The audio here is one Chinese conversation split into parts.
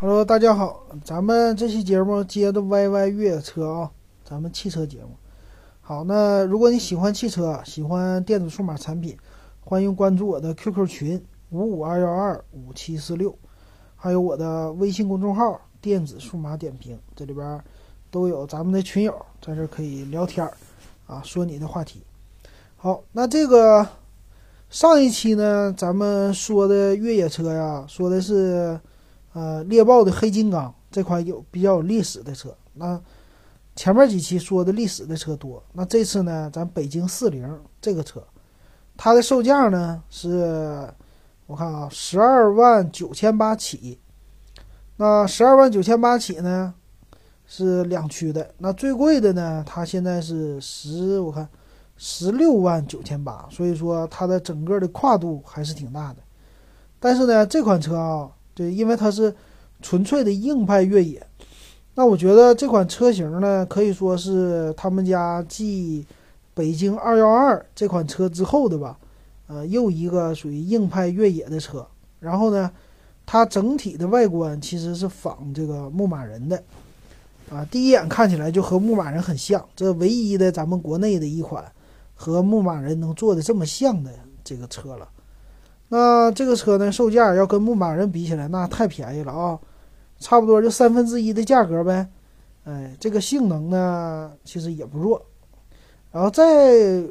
Hello，大家好，咱们这期节目接着 YY 越野车啊，咱们汽车节目。好，那如果你喜欢汽车，喜欢电子数码产品，欢迎关注我的 QQ 群五五二幺二五七四六，还有我的微信公众号电子数码点评，这里边都有咱们的群友在这可以聊天儿啊，说你的话题。好，那这个上一期呢，咱们说的越野车呀，说的是。呃，猎豹的黑金刚这款有比较有历史的车，那前面几期说的历史的车多，那这次呢，咱北京四零这个车，它的售价呢是，我看啊，十二万九千八起，那十二万九千八起呢是两驱的，那最贵的呢，它现在是十，我看十六万九千八，所以说它的整个的跨度还是挺大的，但是呢，这款车啊。对，因为它是纯粹的硬派越野，那我觉得这款车型呢，可以说是他们家继北京二幺二这款车之后的吧，呃，又一个属于硬派越野的车。然后呢，它整体的外观其实是仿这个牧马人的，啊，第一眼看起来就和牧马人很像，这唯一的咱们国内的一款和牧马人能做的这么像的这个车了。那这个车呢，售价要跟牧马人比起来，那太便宜了啊，差不多就三分之一的价格呗。哎，这个性能呢，其实也不弱。然后在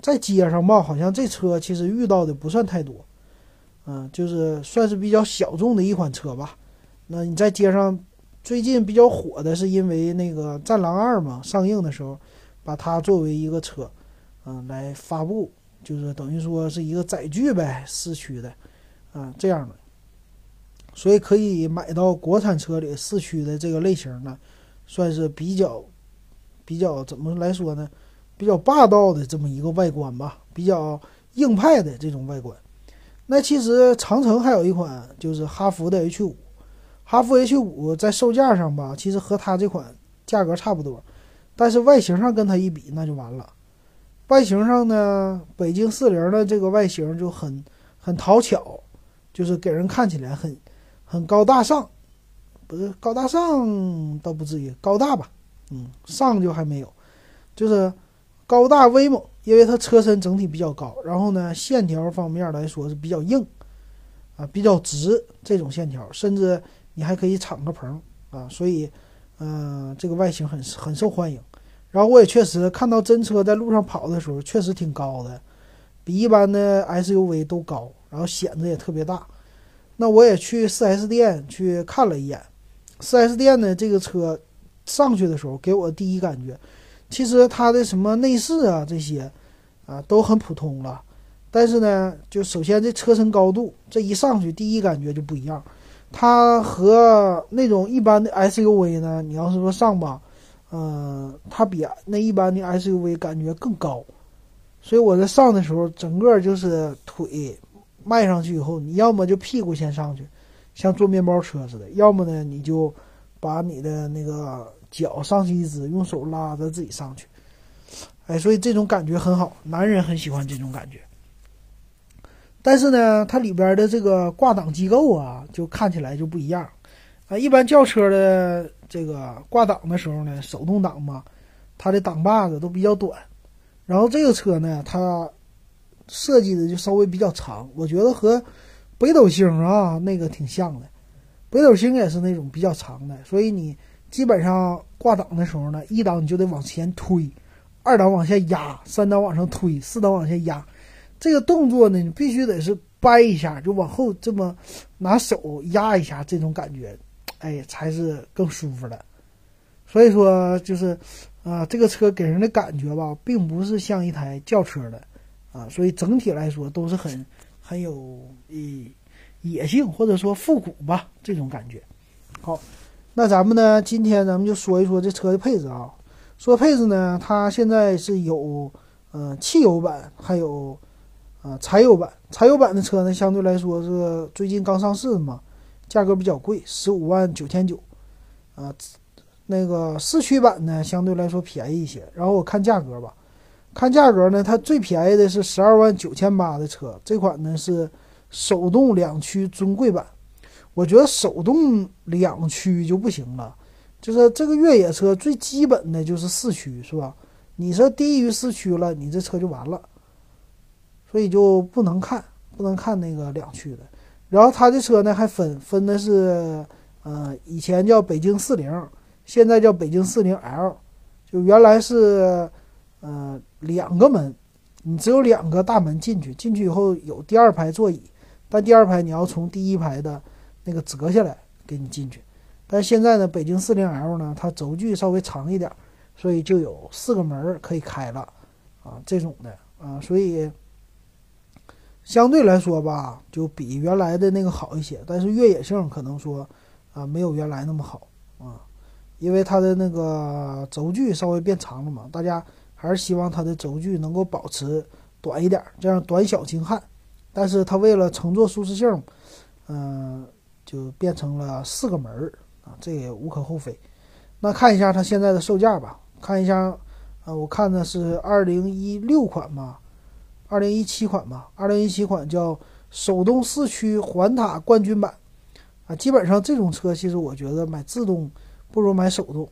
在街上吧，好像这车其实遇到的不算太多，嗯，就是算是比较小众的一款车吧。那你在街上最近比较火的是因为那个《战狼二》嘛，上映的时候把它作为一个车，嗯，来发布。就是等于说是一个载具呗，四驱的，啊，这样的，所以可以买到国产车里四驱的这个类型呢，算是比较比较怎么来说呢？比较霸道的这么一个外观吧，比较硬派的这种外观。那其实长城还有一款就是哈弗的 H 五，哈弗 H 五在售价上吧，其实和它这款价格差不多，但是外形上跟它一比，那就完了。外形上呢，北京四零的这个外形就很很讨巧，就是给人看起来很很高大上，不是高大上倒不至于高大吧，嗯，上就还没有，就是高大威猛，因为它车身整体比较高，然后呢线条方面来说是比较硬，啊比较直这种线条，甚至你还可以敞个篷啊，所以嗯这个外形很很受欢迎。然后我也确实看到真车在路上跑的时候，确实挺高的，比一般的 SUV 都高，然后显得也特别大。那我也去 4S 店去看了一眼，4S 店的这个车上去的时候，给我第一感觉，其实它的什么内饰啊这些啊都很普通了，但是呢，就首先这车身高度，这一上去第一感觉就不一样，它和那种一般的 SUV 呢，你要是说上吧。嗯，它比那一般的 SUV 感觉更高，所以我在上的时候，整个就是腿迈上去以后，你要么就屁股先上去，像坐面包车似的；要么呢，你就把你的那个脚上去一支，用手拉着自己上去。哎，所以这种感觉很好，男人很喜欢这种感觉。但是呢，它里边的这个挂档机构啊，就看起来就不一样。啊，一般轿车的这个挂档的时候呢，手动挡嘛，它的档把子都比较短。然后这个车呢，它设计的就稍微比较长，我觉得和北斗星啊那个挺像的。北斗星也是那种比较长的，所以你基本上挂档的时候呢，一档你就得往前推，二档往下压，三档往上推，四档往下压。这个动作呢，你必须得是掰一下，就往后这么拿手压一下，这种感觉。哎，才是更舒服的。所以说，就是啊，这个车给人的感觉吧，并不是像一台轿车的啊，所以整体来说都是很很有野野性或者说复古吧这种感觉。好，那咱们呢，今天咱们就说一说这车的配置啊。说配置呢，它现在是有呃汽油版，还有啊柴油版。柴油版的车呢，相对来说是最近刚上市嘛。价格比较贵，十五万九千九，啊，那个四驱版呢相对来说便宜一些。然后我看价格吧，看价格呢，它最便宜的是十二万九千八的车，这款呢是手动两驱尊贵版。我觉得手动两驱就不行了，就是这个越野车最基本的就是四驱，是吧？你说低于四驱了，你这车就完了，所以就不能看，不能看那个两驱的。然后它的车呢还分分的是，呃，以前叫北京四零，现在叫北京四零 L，就原来是，呃，两个门，你只有两个大门进去，进去以后有第二排座椅，但第二排你要从第一排的那个折下来给你进去。但现在呢，北京四零 L 呢，它轴距稍微长一点。所以就有四个门可以开了，啊，这种的啊，所以相对来说吧，就比原来的那个好一些。但是越野性可能说啊，没有原来那么好啊，因为它的那个轴距稍微变长了嘛。大家还是希望它的轴距能够保持短一点，这样短小精悍。但是它为了乘坐舒适性，嗯，就变成了四个门儿啊，这也无可厚非。那看一下它现在的售价吧。看一下，呃，我看的是二零一六款吧，二零一七款吧，二零一七款叫手动四驱环塔冠军版，啊，基本上这种车其实我觉得买自动不如买手动。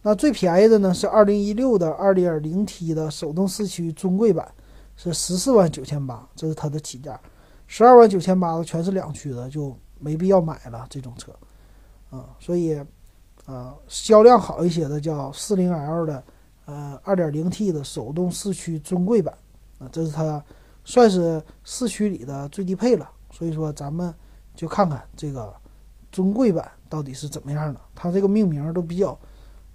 那最便宜的呢是二零一六的二点零 T 的手动四驱尊贵版，是十四万九千八，这是它的起价，十二万九千八的全是两驱的，就没必要买了这种车，啊，所以。啊，销量好一些的叫四零 L 的，呃，二点零 T 的手动四驱尊贵版，啊，这是它算是四驱里的最低配了。所以说，咱们就看看这个尊贵版到底是怎么样的。它这个命名都比较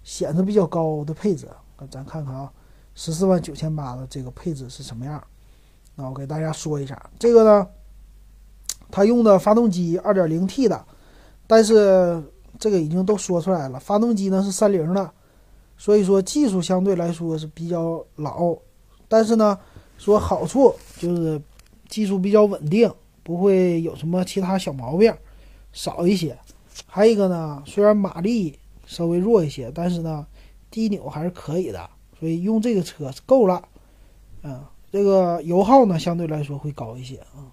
显得比较高的配置，咱看看啊，十四万九千八的这个配置是什么样？那我给大家说一下，这个呢，它用的发动机二点零 T 的，但是。这个已经都说出来了，发动机呢是三菱的，所以说技术相对来说是比较老，但是呢，说好处就是技术比较稳定，不会有什么其他小毛病，少一些。还有一个呢，虽然马力稍微弱一些，但是呢，低扭还是可以的，所以用这个车是够了。嗯，这个油耗呢相对来说会高一些啊，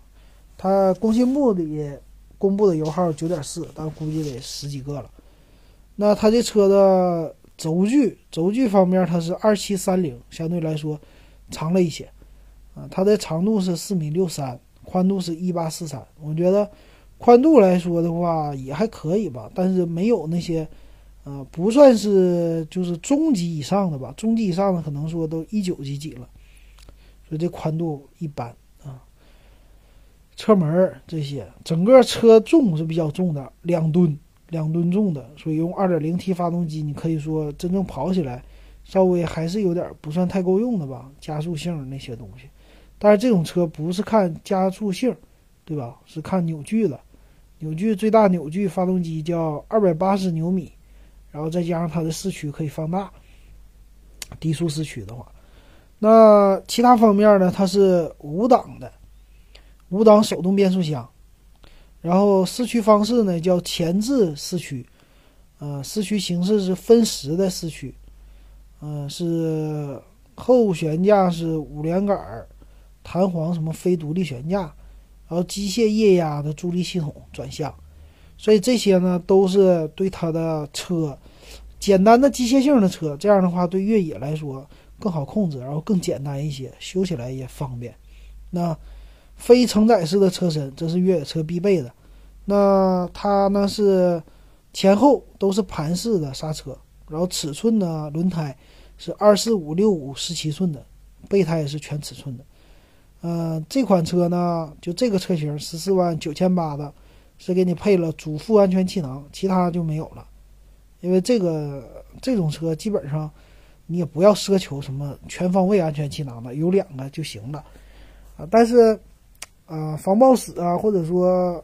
它工信部里。公布的油耗九点四，但估计得十几个了。那它这车的轴距，轴距方面它是二七三零，相对来说长了一些。它的长度是四米六三，宽度是一八四三。我觉得宽度来说的话也还可以吧，但是没有那些，呃，不算是就是中级以上的吧。中级以上的可能说都一九几几了，所以这宽度一般啊。车门这些，整个车重是比较重的，两吨，两吨重的，所以用 2.0T 发动机，你可以说真正跑起来，稍微还是有点不算太够用的吧，加速性那些东西。但是这种车不是看加速性，对吧？是看扭矩的，扭矩最大扭矩发动机叫二百八十牛米，然后再加上它的四驱可以放大，低速四驱的话，那其他方面呢？它是五档的。五档手动变速箱，然后四驱方式呢叫前置四驱，呃，四驱形式是分时的四驱，呃，是后悬架是五连杆儿弹簧什么非独立悬架，然后机械液压的助力系统转向，所以这些呢都是对它的车简单的机械性的车，这样的话对越野来说更好控制，然后更简单一些，修起来也方便。那。非承载式的车身，这是越野车必备的。那它呢是前后都是盘式的刹车，然后尺寸呢轮胎是二四五六五十七寸的，备胎也是全尺寸的。呃，这款车呢就这个车型十四万九千八的，是给你配了主副安全气囊，其他就没有了。因为这个这种车基本上你也不要奢求什么全方位安全气囊的，有两个就行了啊。但是。啊，防抱死啊，或者说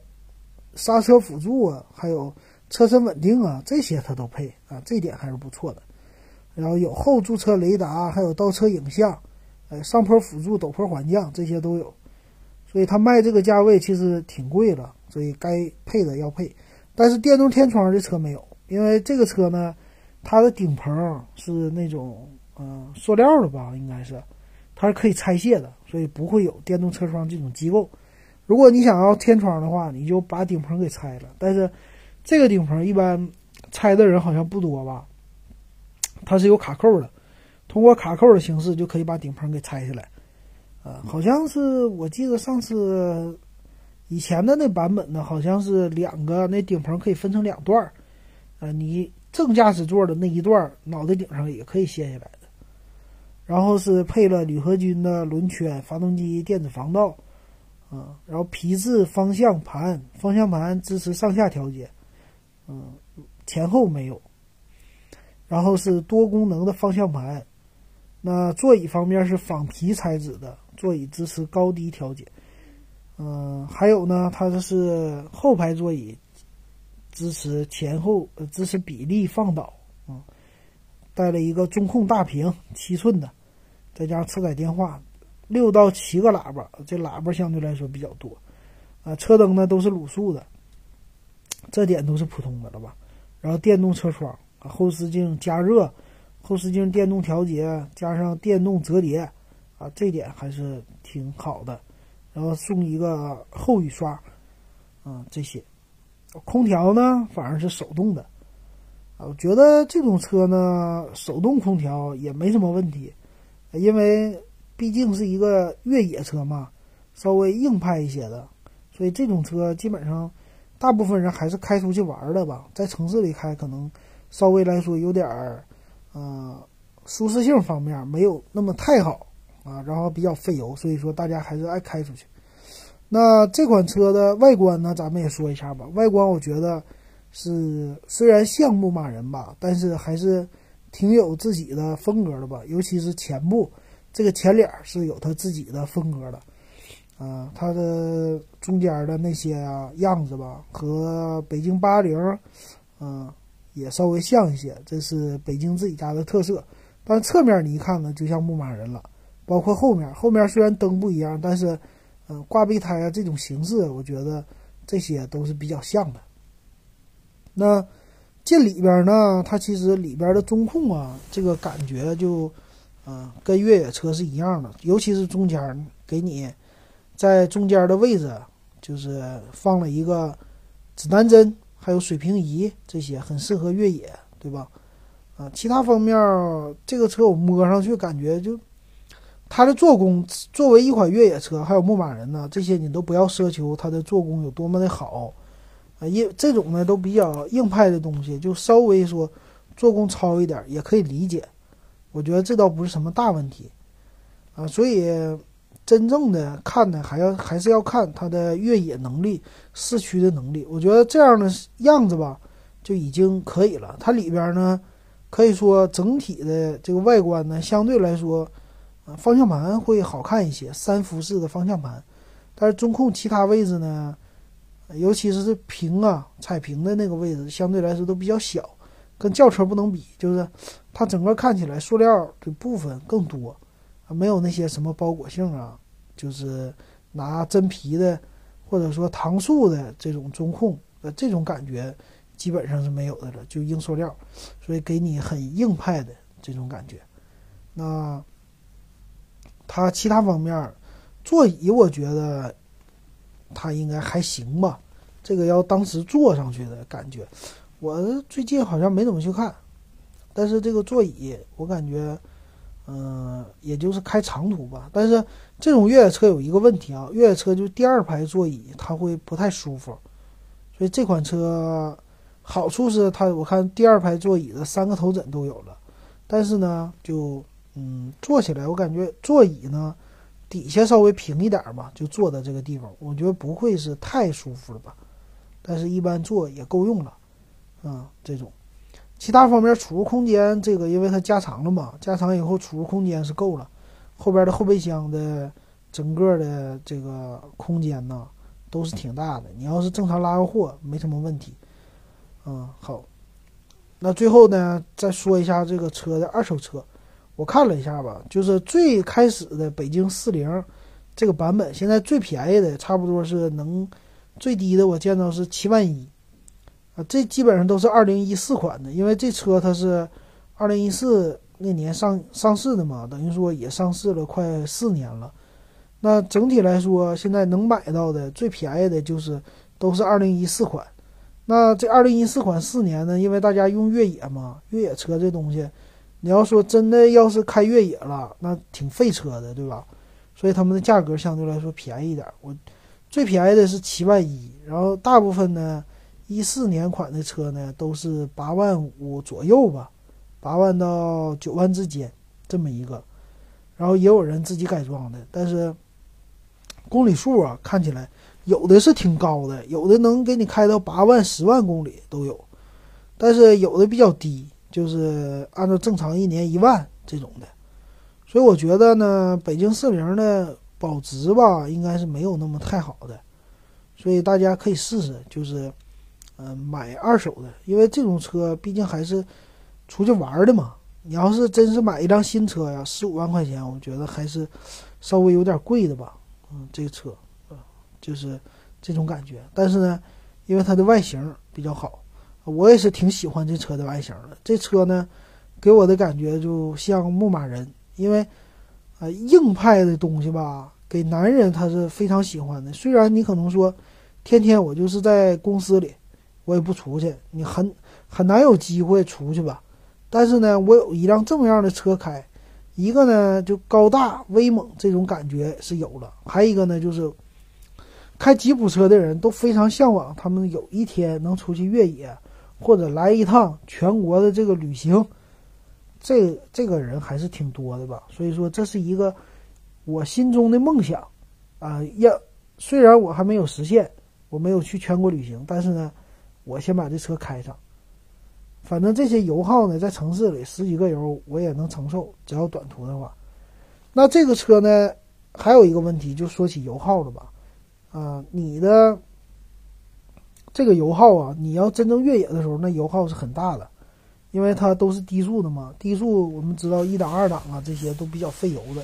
刹车辅助啊，还有车身稳定啊，这些它都配啊，这点还是不错的。然后有后驻车雷达，还有倒车影像，上坡辅助、陡坡缓降这些都有。所以它卖这个价位其实挺贵了，所以该配的要配。但是电动天窗这车没有，因为这个车呢，它的顶棚是那种嗯塑料的吧，应该是。它是可以拆卸的，所以不会有电动车窗这种机构，如果你想要天窗的话，你就把顶棚给拆了。但是这个顶棚一般拆的人好像不多吧？它是有卡扣的，通过卡扣的形式就可以把顶棚给拆下来。啊，好像是我记得上次以前的那版本呢，好像是两个那顶棚可以分成两段儿。啊，你正驾驶座的那一段脑袋顶上也可以卸下来的。然后是配了铝合金的轮圈，发动机电子防盗。啊，然后皮质方向盘，方向盘支持上下调节，嗯，前后没有。然后是多功能的方向盘，那座椅方面是仿皮材质的，座椅支持高低调节。嗯，还有呢，它这是后排座椅，支持前后支持比例放倒，啊，带了一个中控大屏，七寸的，再加上车载电话。六到七个喇叭，这喇叭相对来说比较多，啊，车灯呢都是卤素的，这点都是普通的了吧？然后电动车窗，后视镜加热，后视镜电动调节，加上电动折叠，啊，这点还是挺好的。然后送一个后雨刷，啊，这些，空调呢反而是手动的，啊，我觉得这种车呢手动空调也没什么问题，因为。毕竟是一个越野车嘛，稍微硬派一些的，所以这种车基本上大部分人还是开出去玩的吧。在城市里开，可能稍微来说有点儿，呃，舒适性方面没有那么太好啊，然后比较费油，所以说大家还是爱开出去。那这款车的外观呢，咱们也说一下吧。外观我觉得是虽然像牧马人吧，但是还是挺有自己的风格的吧，尤其是前部。这个前脸是有它自己的风格的，啊，它的中间的那些样子吧，和北京八零，嗯，也稍微像一些，这是北京自己家的特色。但侧面你一看呢，就像牧马人了，包括后面，后面虽然灯不一样，但是，嗯，挂备胎啊这种形式，我觉得这些都是比较像的。那进里边呢，它其实里边的中控啊，这个感觉就。嗯，跟越野车是一样的，尤其是中间给你在中间的位置，就是放了一个指南针，还有水平仪，这些很适合越野，对吧？啊，其他方面这个车我摸上去感觉就它的做工，作为一款越野车，还有牧马人呢，这些你都不要奢求它的做工有多么的好啊，因这种呢都比较硬派的东西，就稍微说做工糙一点也可以理解。我觉得这倒不是什么大问题，啊，所以真正的看呢，还要还是要看它的越野能力、市区的能力。我觉得这样的样子吧，就已经可以了。它里边呢，可以说整体的这个外观呢，相对来说，啊，方向盘会好看一些，三辐式的方向盘。但是中控其他位置呢，尤其是屏啊、彩屏的那个位置，相对来说都比较小。跟轿车不能比，就是它整个看起来塑料的部分更多，没有那些什么包裹性啊，就是拿真皮的或者说搪塑的这种中控，呃，这种感觉基本上是没有的了，就硬塑料，所以给你很硬派的这种感觉。那它其他方面，座椅我觉得它应该还行吧，这个要当时坐上去的感觉。我最近好像没怎么去看，但是这个座椅我感觉，嗯，也就是开长途吧。但是这种越野车有一个问题啊，越野车就第二排座椅它会不太舒服，所以这款车好处是它我看第二排座椅的三个头枕都有了，但是呢，就嗯坐起来我感觉座椅呢底下稍微平一点吧，就坐在这个地方，我觉得不会是太舒服了吧，但是一般坐也够用了。啊，这种，其他方面储物空间，这个因为它加长了嘛，加长以后储物空间是够了，后边的后备箱的整个的这个空间呢都是挺大的，你要是正常拉个货没什么问题。嗯，好，那最后呢再说一下这个车的二手车，我看了一下吧，就是最开始的北京四零这个版本，现在最便宜的差不多是能最低的我见到是七万一。啊，这基本上都是二零一四款的，因为这车它是二零一四那年上上市的嘛，等于说也上市了快四年了。那整体来说，现在能买到的最便宜的就是都是二零一四款。那这二零一四款四年呢，因为大家用越野嘛，越野车这东西，你要说真的要是开越野了，那挺费车的，对吧？所以他们的价格相对来说便宜一点。我最便宜的是七万一，然后大部分呢，一四年款的车呢都是八万五左右吧，八万到九万之间这么一个。然后也有人自己改装的，但是。公里数啊，看起来有的是挺高的，有的能给你开到八万、十万公里都有，但是有的比较低，就是按照正常一年一万这种的。所以我觉得呢，北京四零的保值吧，应该是没有那么太好的，所以大家可以试试，就是嗯买二手的，因为这种车毕竟还是出去玩的嘛。你要是真是买一辆新车呀，十五万块钱，我觉得还是稍微有点贵的吧。嗯，这个车，啊，就是这种感觉。但是呢，因为它的外形比较好，我也是挺喜欢这车的外形的。这车呢，给我的感觉就像牧马人，因为啊，硬派的东西吧，给男人他是非常喜欢的。虽然你可能说，天天我就是在公司里，我也不出去，你很很难有机会出去吧。但是呢，我有一辆这么样的车开。一个呢，就高大威猛这种感觉是有了；还有一个呢，就是开吉普车的人都非常向往，他们有一天能出去越野，或者来一趟全国的这个旅行。这这个人还是挺多的吧？所以说，这是一个我心中的梦想啊！要虽然我还没有实现，我没有去全国旅行，但是呢，我先把这车开上。反正这些油耗呢，在城市里十几个油我也能承受，只要短途的话。那这个车呢，还有一个问题，就说起油耗了吧？啊，你的这个油耗啊，你要真正越野的时候，那油耗是很大的，因为它都是低速的嘛。低速我们知道一档、二档啊，这些都比较费油的，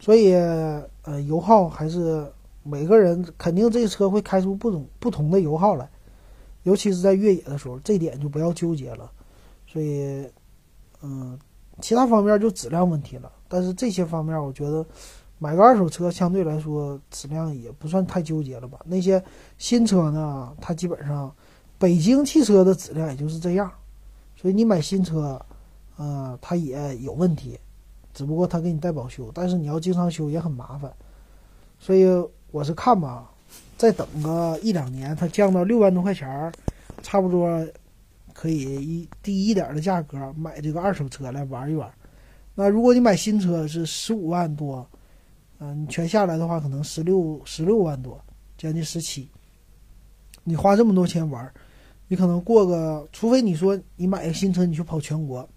所以呃，油耗还是每个人肯定这车会开出不同不同的油耗来。尤其是在越野的时候，这点就不要纠结了。所以，嗯，其他方面就质量问题了。但是这些方面，我觉得买个二手车相对来说质量也不算太纠结了吧。那些新车呢，它基本上北京汽车的质量也就是这样。所以你买新车，呃，它也有问题，只不过它给你带保修，但是你要经常修也很麻烦。所以我是看吧。再等个一两年，它降到六万多块钱儿，差不多可以一低一点的价格买这个二手车来玩一玩。那如果你买新车是十五万多，嗯，你全下来的话可能十六十六万多，将近十七。你花这么多钱玩，你可能过个，除非你说你买个新车，你去跑全国，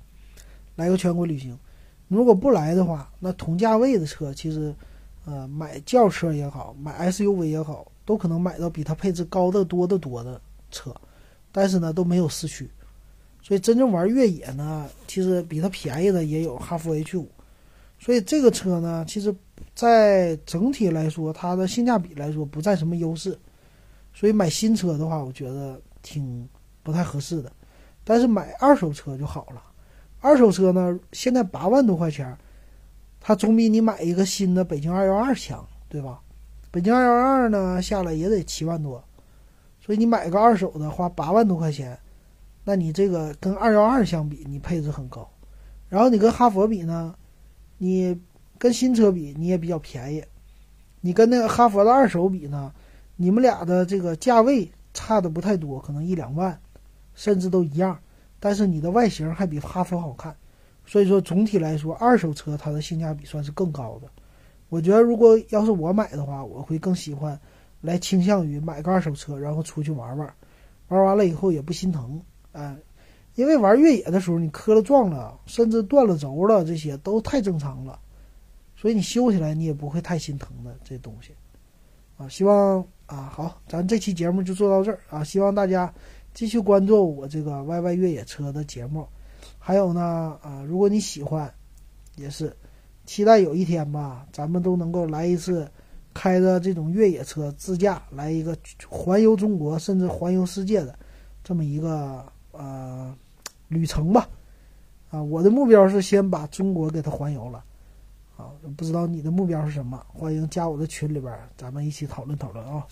来个全国旅行。如果不来的话，那同价位的车其实。呃，买轿车也好，买 SUV 也好，都可能买到比它配置高的多得多的车，但是呢都没有四驱，所以真正玩越野呢，其实比它便宜的也有哈弗 H 五，所以这个车呢，其实，在整体来说，它的性价比来说不占什么优势，所以买新车的话，我觉得挺不太合适的，但是买二手车就好了，二手车呢，现在八万多块钱。它总比你买一个新的北京二幺二强，对吧？北京二幺二呢下来也得七万多，所以你买个二手的花八万多块钱，那你这个跟二幺二相比，你配置很高。然后你跟哈佛比呢，你跟新车比你也比较便宜。你跟那个哈佛的二手比呢，你们俩的这个价位差的不太多，可能一两万，甚至都一样。但是你的外形还比哈佛好看。所以说，总体来说，二手车它的性价比算是更高的。我觉得，如果要是我买的话，我会更喜欢来倾向于买个二手车，然后出去玩玩，玩完了以后也不心疼。哎，因为玩越野的时候，你磕了撞了，甚至断了轴了，这些都太正常了。所以你修起来你也不会太心疼的这东西。啊，希望啊，好，咱这期节目就做到这儿啊，希望大家继续关注我这个 YY 越野车的节目。还有呢，啊，如果你喜欢，也是期待有一天吧，咱们都能够来一次，开着这种越野车自驾来一个环游中国，甚至环游世界的这么一个呃旅程吧。啊，我的目标是先把中国给它环游了，啊，不知道你的目标是什么？欢迎加我的群里边，咱们一起讨论讨论啊。